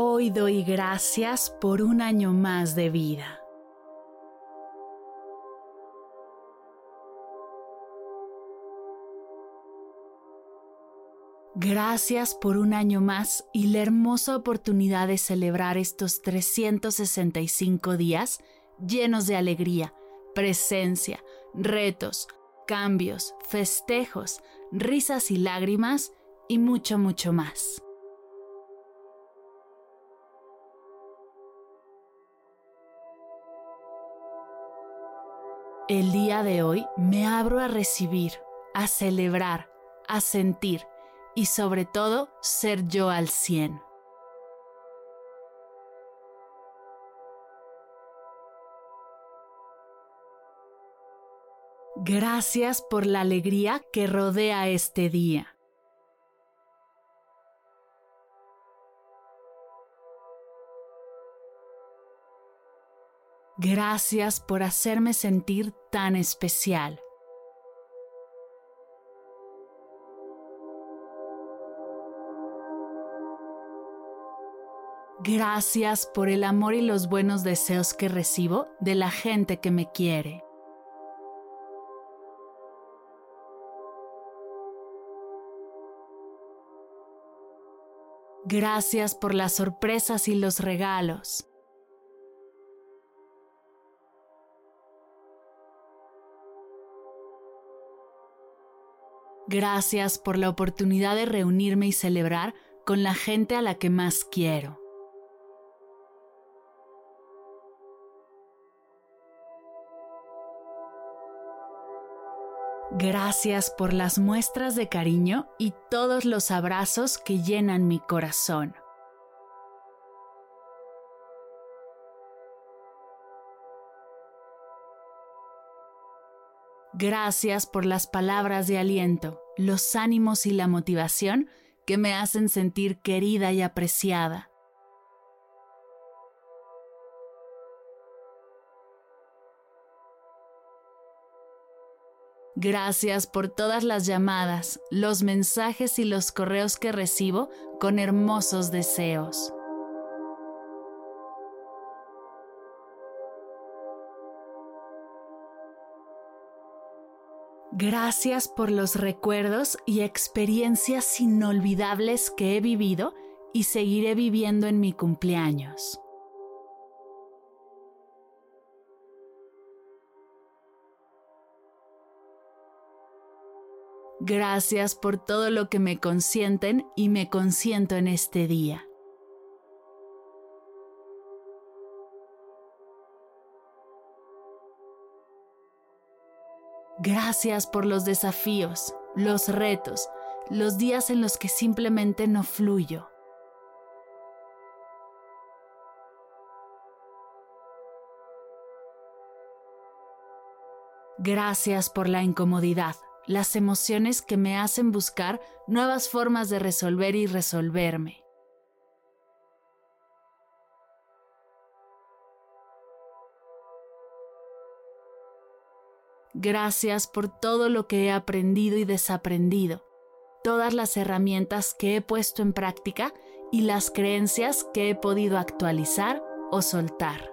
Hoy doy gracias por un año más de vida. Gracias por un año más y la hermosa oportunidad de celebrar estos 365 días llenos de alegría, presencia, retos, cambios, festejos, risas y lágrimas y mucho, mucho más. El día de hoy me abro a recibir, a celebrar, a sentir y sobre todo ser yo al 100. Gracias por la alegría que rodea este día. Gracias por hacerme sentir tan especial. Gracias por el amor y los buenos deseos que recibo de la gente que me quiere. Gracias por las sorpresas y los regalos. Gracias por la oportunidad de reunirme y celebrar con la gente a la que más quiero. Gracias por las muestras de cariño y todos los abrazos que llenan mi corazón. Gracias por las palabras de aliento, los ánimos y la motivación que me hacen sentir querida y apreciada. Gracias por todas las llamadas, los mensajes y los correos que recibo con hermosos deseos. Gracias por los recuerdos y experiencias inolvidables que he vivido y seguiré viviendo en mi cumpleaños. Gracias por todo lo que me consienten y me consiento en este día. Gracias por los desafíos, los retos, los días en los que simplemente no fluyo. Gracias por la incomodidad, las emociones que me hacen buscar nuevas formas de resolver y resolverme. Gracias por todo lo que he aprendido y desaprendido, todas las herramientas que he puesto en práctica y las creencias que he podido actualizar o soltar.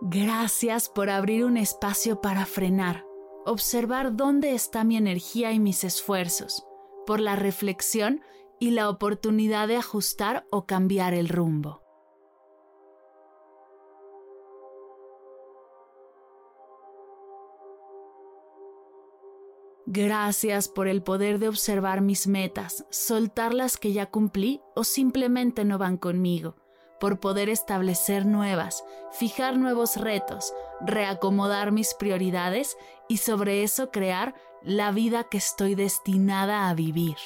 Gracias por abrir un espacio para frenar, observar dónde está mi energía y mis esfuerzos, por la reflexión y la oportunidad de ajustar o cambiar el rumbo. Gracias por el poder de observar mis metas, soltar las que ya cumplí o simplemente no van conmigo, por poder establecer nuevas, fijar nuevos retos, reacomodar mis prioridades y sobre eso crear la vida que estoy destinada a vivir.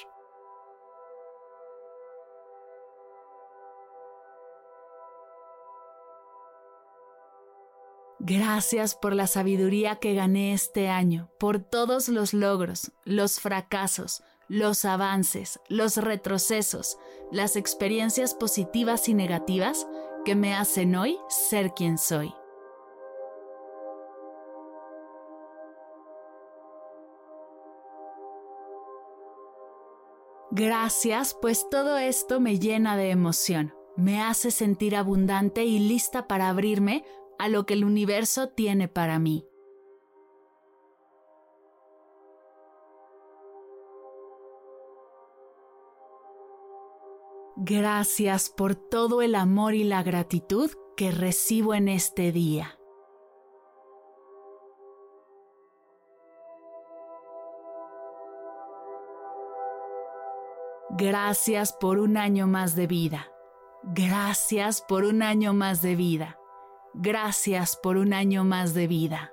Gracias por la sabiduría que gané este año, por todos los logros, los fracasos, los avances, los retrocesos, las experiencias positivas y negativas que me hacen hoy ser quien soy. Gracias, pues todo esto me llena de emoción, me hace sentir abundante y lista para abrirme a lo que el universo tiene para mí. Gracias por todo el amor y la gratitud que recibo en este día. Gracias por un año más de vida. Gracias por un año más de vida. Gracias por un año más de vida.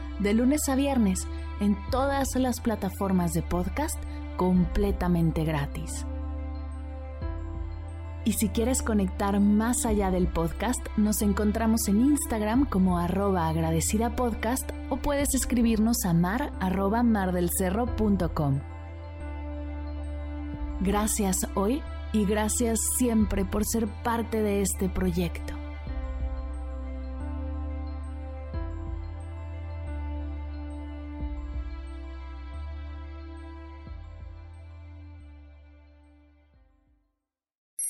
de lunes a viernes en todas las plataformas de podcast completamente gratis. Y si quieres conectar más allá del podcast, nos encontramos en Instagram como arroba agradecida podcast o puedes escribirnos a mar arroba mardelcerro.com. Gracias hoy y gracias siempre por ser parte de este proyecto.